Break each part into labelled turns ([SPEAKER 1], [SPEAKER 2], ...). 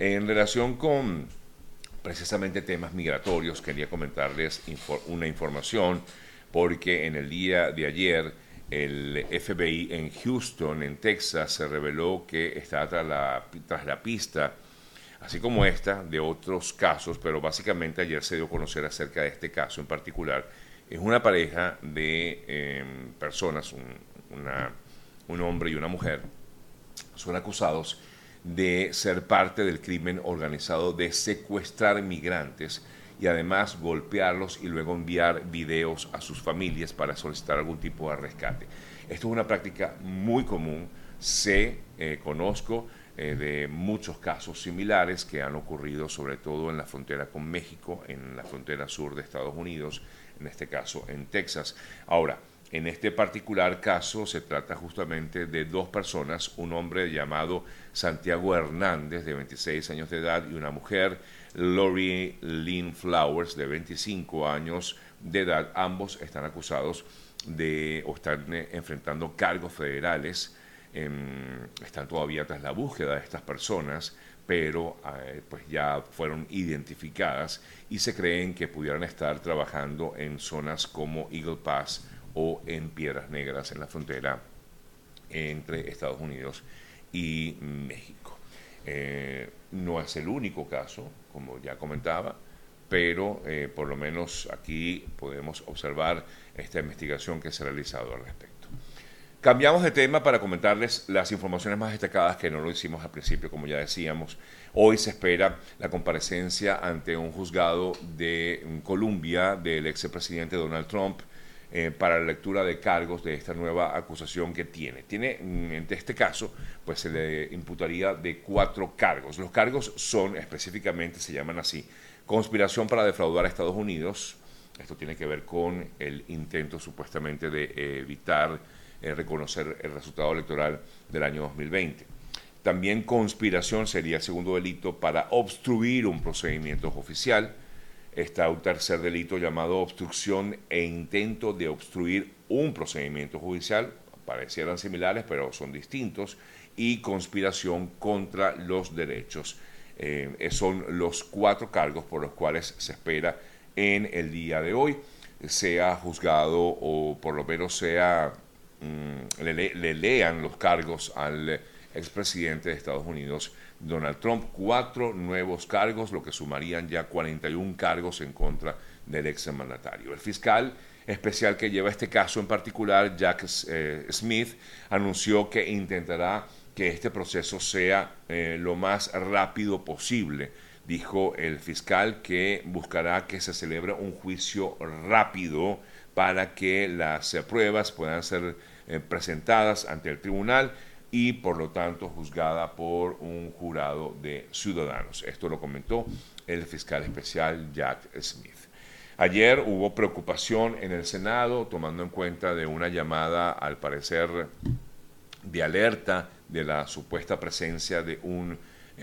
[SPEAKER 1] En relación con precisamente temas migratorios, quería comentarles una información porque en el día de ayer el FBI en Houston, en Texas, se reveló que está tras la, tras la pista, así como esta, de otros casos, pero básicamente ayer se dio a conocer acerca de este caso en particular. Es una pareja de em, personas, un hombre y una mujer, son acusados de ser parte del crimen organizado de secuestrar migrantes y además golpearlos y luego enviar videos a sus familias para solicitar algún tipo de rescate. Esto es una práctica muy común, sé, eh, conozco eh, de muchos casos similares que han ocurrido sobre todo en la frontera con México, en la frontera sur de Estados Unidos, en este caso en Texas. Ahora, en este particular caso se trata justamente de dos personas, un hombre llamado Santiago Hernández, de 26 años de edad, y una mujer, Lori Lynn Flowers, de 25 años de edad. Ambos están acusados de o están eh, enfrentando cargos federales. Em, están todavía tras la búsqueda de estas personas, pero eh, pues ya fueron identificadas y se creen que pudieran estar trabajando en zonas como Eagle Pass o en Piedras Negras en la frontera entre Estados Unidos y México. Eh, no es el único caso, como ya comentaba, pero eh, por lo menos aquí podemos observar esta investigación que se ha realizado al respecto. Cambiamos de tema para comentarles las informaciones más destacadas que no lo hicimos al principio, como ya decíamos. Hoy se espera la comparecencia ante un juzgado de Colombia del expresidente Donald Trump eh, para la lectura de cargos de esta nueva acusación que tiene. Tiene, mm, en este caso, pues se le imputaría de cuatro cargos. Los cargos son, específicamente, se llaman así, conspiración para defraudar a Estados Unidos. Esto tiene que ver con el intento supuestamente de evitar eh, reconocer el resultado electoral del año 2020. También conspiración sería el segundo delito para obstruir un procedimiento oficial está un tercer delito llamado obstrucción e intento de obstruir un procedimiento judicial, parecieran similares pero son distintos, y conspiración contra los derechos. Eh, son los cuatro cargos por los cuales se espera en el día de hoy. Sea juzgado o por lo menos sea mm, le lean los cargos al expresidente de Estados Unidos Donald Trump cuatro nuevos cargos, lo que sumarían ya 41 cargos en contra del ex mandatario. El fiscal especial que lleva este caso en particular, Jack eh, Smith, anunció que intentará que este proceso sea eh, lo más rápido posible. Dijo el fiscal que buscará que se celebre un juicio rápido para que las pruebas puedan ser eh, presentadas ante el tribunal y por lo tanto juzgada por un jurado de ciudadanos. Esto lo comentó el fiscal especial Jack Smith. Ayer hubo preocupación en el Senado tomando en cuenta de una llamada, al parecer, de alerta de la supuesta presencia de un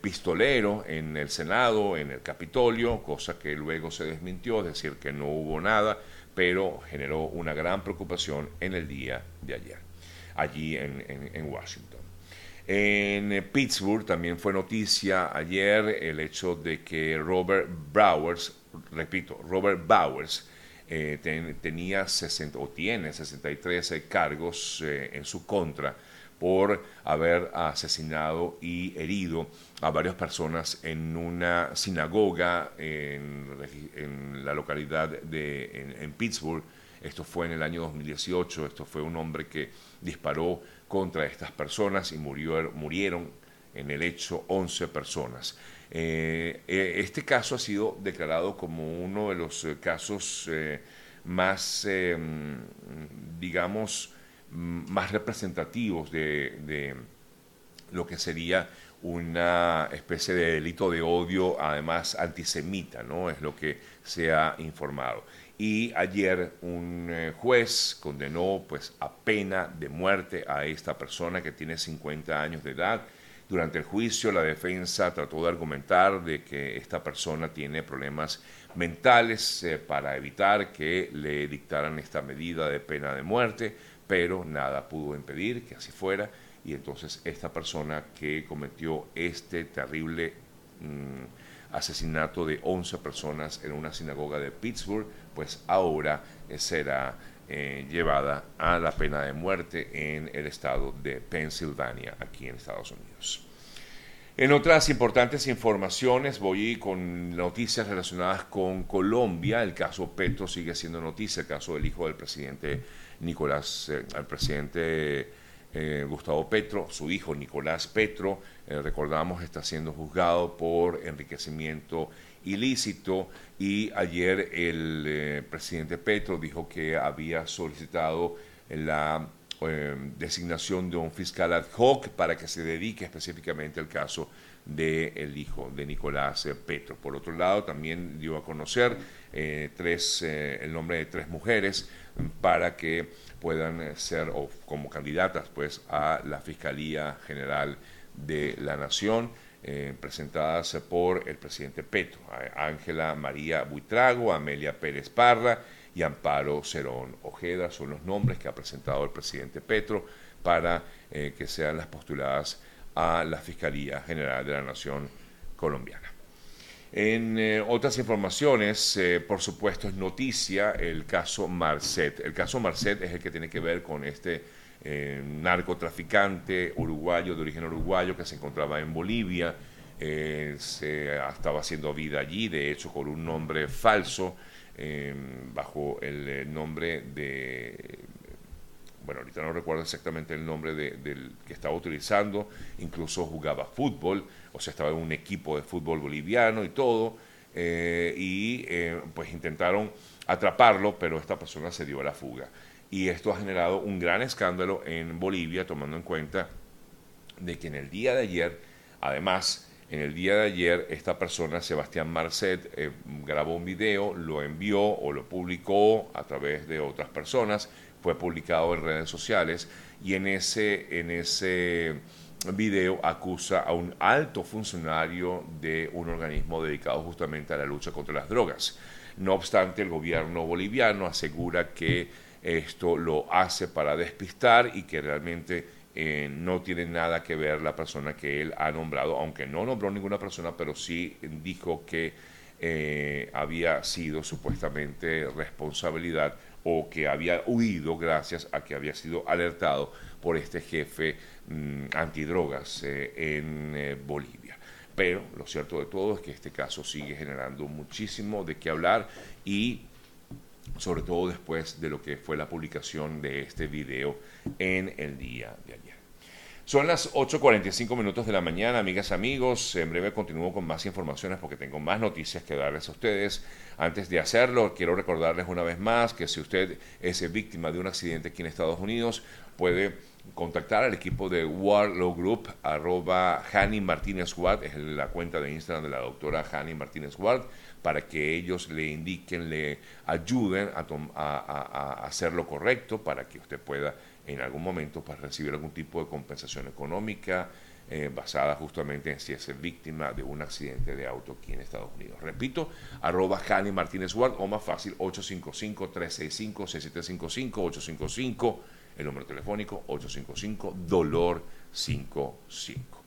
[SPEAKER 1] pistolero en el Senado, en el Capitolio, cosa que luego se desmintió, es decir, que no hubo nada, pero generó una gran preocupación en el día de ayer allí en, Washington. En Pittsburgh también fue noticia ayer el hecho de que Robert Bowers, repito, Robert Bowers, eh, tenía 60, o tiene 63 cargos eh, en su contra por haber asesinado y herido a varias personas en una sinagoga en, la localidad de en Pittsburgh. Esto fue en el año 2018. Esto fue un hombre que disparó contra estas personas y murieron en el hecho 11 personas. Eh, eh, este caso ha sido declarado como uno de los eh, casos más, digamos, más representativos de, de, lo que sería una especie de delito de odio, además antisemita, ¿no? Es lo que se ha informado y ayer un eh, juez condenó pues a pena de muerte a esta persona que tiene 50 años de edad. Durante el juicio la defensa trató de argumentar de que esta persona tiene problemas mentales eh, para evitar que le dictaran esta medida de pena de muerte, pero nada pudo impedir que así fuera y entonces esta persona que cometió este terrible mm, asesinato de 11 personas en una sinagoga de Pittsburgh, pues ahora eh, será eh, llevada a la pena de muerte en el estado de Pensilvania, aquí en Estados Unidos. En otras importantes informaciones voy con noticias relacionadas con Colombia. El caso Petro sigue siendo noticia, el caso del hijo del presidente Nicolás, el eh, presidente Gustavo Petro, su hijo Nicolás Petro, eh, recordamos, está siendo juzgado por enriquecimiento ilícito y ayer el presidente Petro dijo que había solicitado la designación de un fiscal ad hoc para que se dedique específicamente al caso del hijo de Nicolás Petro. Por otro lado, también dio a conocer tres, el nombre de tres mujeres para que puedan eh, ser o como candidatas pues a la Fiscalía General de la Nación eh, presentadas por el presidente Petro, Ángela María Buitrago, Amelia Pérez Parra y Amparo Cerón Ojeda son los nombres que ha presentado el presidente Petro para eh, que sean las postuladas a la Fiscalía General de la Nación colombiana. En eh, otras informaciones, por supuesto, es noticia el caso Marcet. El caso Marcet es el que tiene que ver con este eh, narcotraficante uruguayo, de origen uruguayo, que se encontraba en Bolivia. se estaba haciendo vida allí, de hecho, con un nombre falso, bajo el nombre de bueno, ahorita no recuerdo exactamente el nombre del que estaba utilizando, incluso jugaba fútbol, o sea, estaba en un equipo de fútbol boliviano y todo, eh, y eh, pues intentaron atraparlo, pero esta persona se dio a la fuga. Y esto ha generado un gran escándalo en Bolivia, tomando en cuenta de que en el día de ayer, además, en el día de ayer, esta persona, Sebastián Marcet, eh, grabó un video, lo envió o lo publicó a través de otras personas, fue publicado en redes sociales y en ese, en ese video acusa a un alto funcionario de un organismo dedicado justamente a la lucha contra las drogas. No obstante, el gobierno boliviano asegura que esto lo hace para despistar y que realmente eh, no tiene nada que ver la persona que él ha nombrado, aunque no nombró ninguna persona, pero sí dijo que eh, había sido supuestamente responsabilidad o que había huido gracias a que había sido alertado por este jefe mm, antidrogas eh, en Bolivia. Pero lo cierto de todo es que este caso sigue generando muchísimo de qué hablar y sobre todo después de lo que fue la publicación de este video en el día de ayer. Son las 8.45 minutos de la mañana, amigas, amigos. En breve continúo con más informaciones porque tengo más noticias que darles a ustedes. Antes de hacerlo, quiero recordarles una vez más que si usted es víctima de un accidente aquí en Estados Unidos, puede contactar al equipo de Warlow Group, arroba Hani Martínez Ward, es la cuenta de Instagram de la doctora Hani Martínez Ward, para que ellos le indiquen, le ayuden a, a hacer lo correcto para que usted pueda en algún momento para recibir algún tipo de compensación económica eh, basada justamente en si es víctima de un accidente de auto aquí en Estados Unidos. Repito, arroba Jani Martínez Ward o más fácil 855-365-6755, 855, el número telefónico 855 Dolor 55.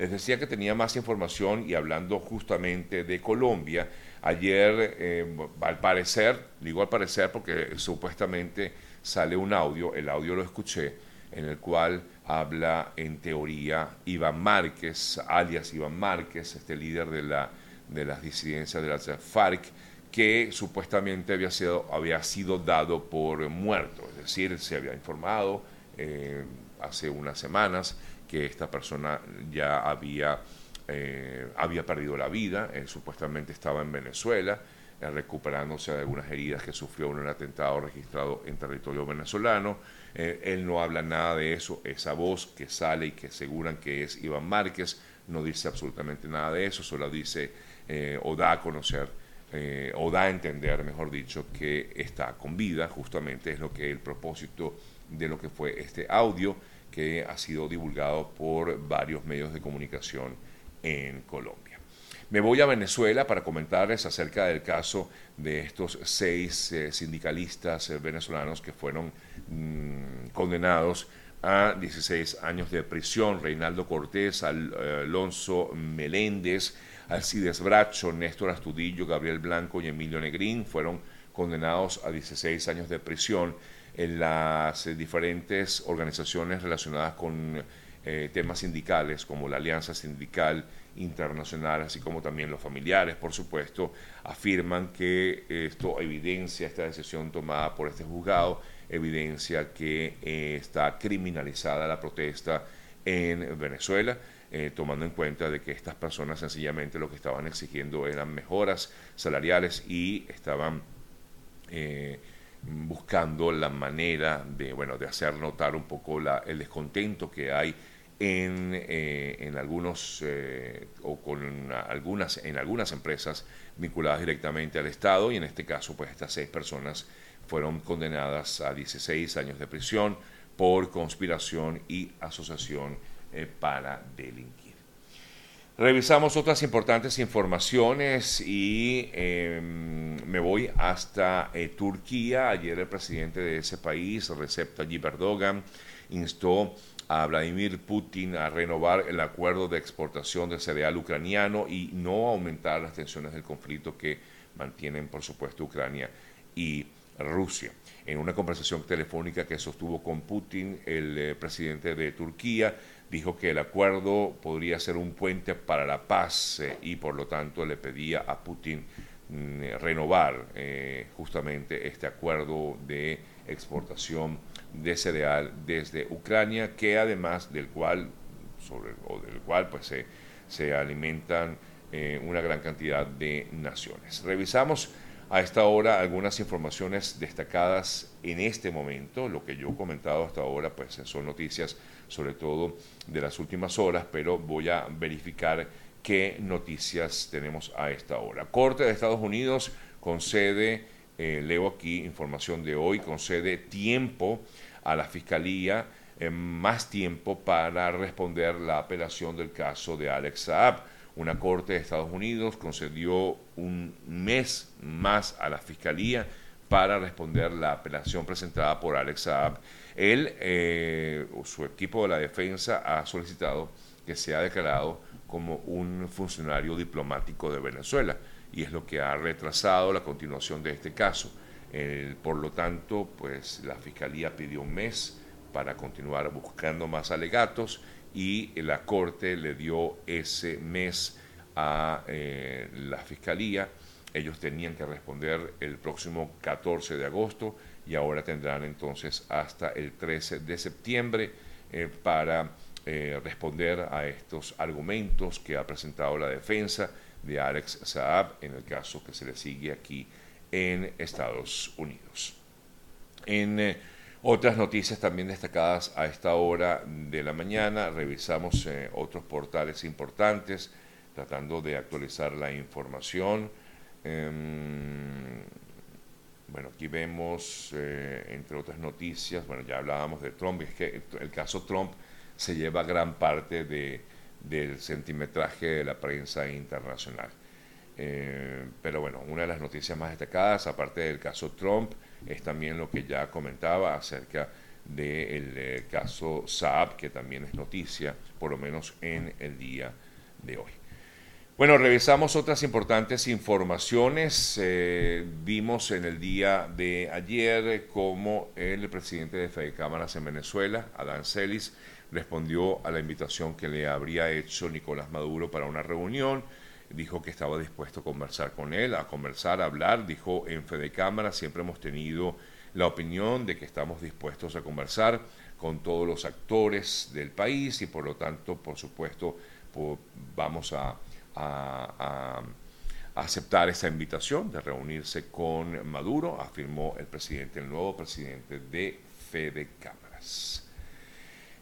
[SPEAKER 1] Les decía que tenía más información y hablando justamente de Colombia, ayer eh, al parecer, digo al parecer porque supuestamente sale un audio, el audio lo escuché, en el cual habla en teoría Iván Márquez, alias Iván Márquez, este líder de, la, de las disidencias de la FARC, que supuestamente había sido, había sido dado por muerto, es decir, se había informado eh, hace unas semanas que esta persona ya había, eh, había perdido la vida, él supuestamente estaba en Venezuela, recuperándose de algunas heridas que sufrió en un atentado registrado en territorio venezolano. Eh, él no habla nada de eso, esa voz que sale y que aseguran que es Iván Márquez no dice absolutamente nada de eso, solo dice eh, o da a conocer eh, o da a entender, mejor dicho, que está con vida, justamente es lo que el propósito de lo que fue este audio que ha sido divulgado por varios medios de comunicación en Colombia. Me voy a Venezuela para comentarles acerca del caso de estos seis eh, sindicalistas eh, venezolanos que fueron mm, condenados a 16 años de prisión. Reinaldo Cortés, Alonso Meléndez, Alcides Bracho, Néstor Astudillo, Gabriel Blanco y Emilio Negrín fueron condenados a 16 años de prisión en las diferentes organizaciones relacionadas con eh, temas sindicales como la Alianza Sindical Internacional, así como también los familiares, por supuesto, afirman que esto evidencia esta decisión tomada por este juzgado, evidencia que eh, está criminalizada la protesta en Venezuela. Eh, tomando en cuenta de que estas personas sencillamente lo que estaban exigiendo eran mejoras salariales y estaban buscando la manera de, bueno, de hacer notar un poco la, el descontento que hay en, eh, en algunos eh, o con algunas en algunas empresas vinculadas directamente al Estado y en este caso pues estas seis personas fueron condenadas a 16 años de prisión por conspiración y asociación eh, para delinquir. Revisamos otras importantes informaciones y em, me voy hasta Turquía. Ayer el presidente de ese país, Recep Tayyip Erdogan, instó a Vladimir Putin a renovar el acuerdo de exportación de cereal ucraniano y no aumentar las tensiones del conflicto que mantienen, por supuesto, Ucrania y Rusia. En una conversación telefónica que sostuvo con Putin, el eh, presidente de Turquía dijo que el acuerdo podría ser un puente para la paz eh, y por lo tanto le pedía a Putin mm, renovar eh, justamente este acuerdo de exportación de cereal desde Ucrania, que además del cual, sobre, o del cual pues, se, se alimentan eh, una gran cantidad de naciones. Revisamos a esta hora algunas informaciones destacadas en este momento. Lo que yo he comentado hasta ahora pues, son noticias sobre todo de las últimas horas, pero voy a verificar qué noticias tenemos a esta hora. Corte de Estados Unidos concede eh, leo aquí información de hoy, concede tiempo a la Fiscalía, eh, más tiempo para responder la apelación del caso de Alex Saab. Una corte de Estados Unidos concedió un mes más a la Fiscalía para responder la apelación presentada por Alex Saab. Él, eh, su equipo de la defensa, ha solicitado que sea declarado como un funcionario diplomático de Venezuela y es lo que ha retrasado la continuación de este caso. por lo tanto, pues la Fiscalía pidió un mes para continuar buscando más alegatos y la Corte le dio ese mes a eh, la Fiscalía. Ellos tenían que responder el próximo 14 de agosto y ahora tendrán entonces hasta el 13 de septiembre eh, para eh, responder a estos argumentos que ha presentado la defensa de Alex Saab en el caso que se le sigue aquí en Estados Unidos. En otras noticias también destacadas a esta hora de la mañana, revisamos eh, otros portales importantes tratando de actualizar la información. Em, bueno, aquí vemos, eh, entre otras noticias, bueno, ya hablábamos de Trump, es que el caso Trump se lleva gran parte de, del centimetraje de la prensa internacional. Eh, pero bueno, una de las noticias más destacadas, aparte del caso Trump, es también lo que ya comentaba acerca del eh, caso Saab, que también es noticia, por lo menos en el día de hoy. Bueno, revisamos otras importantes informaciones. Eh, vimos en el día de ayer cómo el presidente de Fede Cámaras en Venezuela, Adán Celis, respondió a la invitación que le habría hecho Nicolás Maduro para una reunión. Dijo que estaba dispuesto a conversar con él, a conversar, a hablar. Dijo en Fede Cámara siempre hemos tenido la opinión de que estamos dispuestos a conversar con todos los actores del país y por lo tanto, por supuesto, vamos a, a aceptar esa invitación de reunirse con Maduro, afirmó el presidente, el nuevo presidente de Fede Cámaras.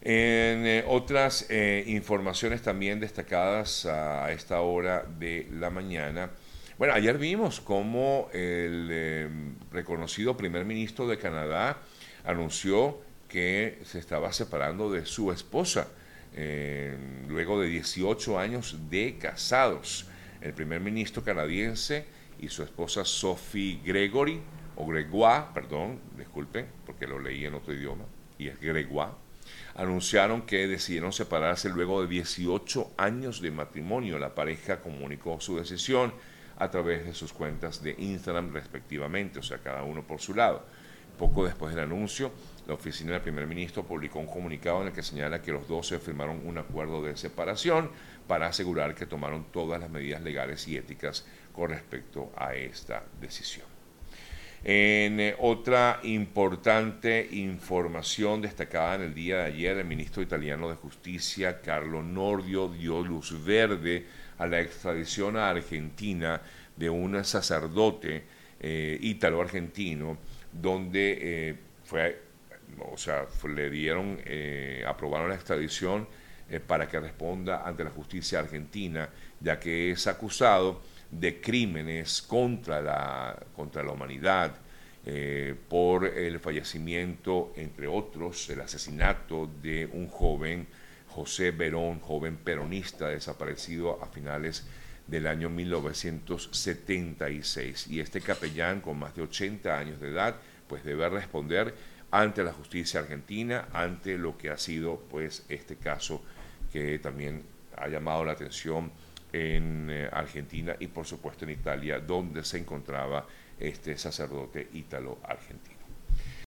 [SPEAKER 1] En eh, otras eh, informaciones también destacadas a, esta hora de la mañana, bueno, ayer vimos cómo el em, reconocido primer ministro de Canadá anunció que se estaba separando de su esposa em, luego de 18 años de casados. El primer ministro canadiense y su esposa Sophie Gregory, o Gregoire, perdón, disculpen, porque lo leí en otro idioma, y es Gregoire anunciaron que decidieron separarse luego de 18 años de matrimonio. La pareja comunicó su decisión a través de sus cuentas de Instagram respectivamente, o sea, cada uno por su lado. Poco después del anuncio, la oficina del primer ministro publicó un comunicado en el que señala que los dos se firmaron un acuerdo de separación para asegurar que tomaron todas las medidas legales y éticas con respecto a esta decisión. En eh, otra importante información destacada en el día de ayer, el ministro italiano de Justicia, Carlo Nordio, dio luz verde a la extradición a Argentina de un sacerdote eh, ítalo-argentino, donde eh, fue o sea, le dieron, eh, aprobaron la extradición eh, para que responda ante la justicia argentina, ya que es acusado de crímenes contra la, contra la humanidad eh, por el fallecimiento, entre otros, el asesinato de un joven, José Verón, joven peronista desaparecido a finales del año 1976. Y este capellán con más de 80 años de edad, pues debe responder ante la justicia argentina, ante lo que ha sido pues este caso que también ha llamado la atención en eh, Argentina y por supuesto en Italia, donde se encontraba este sacerdote ítalo-argentino.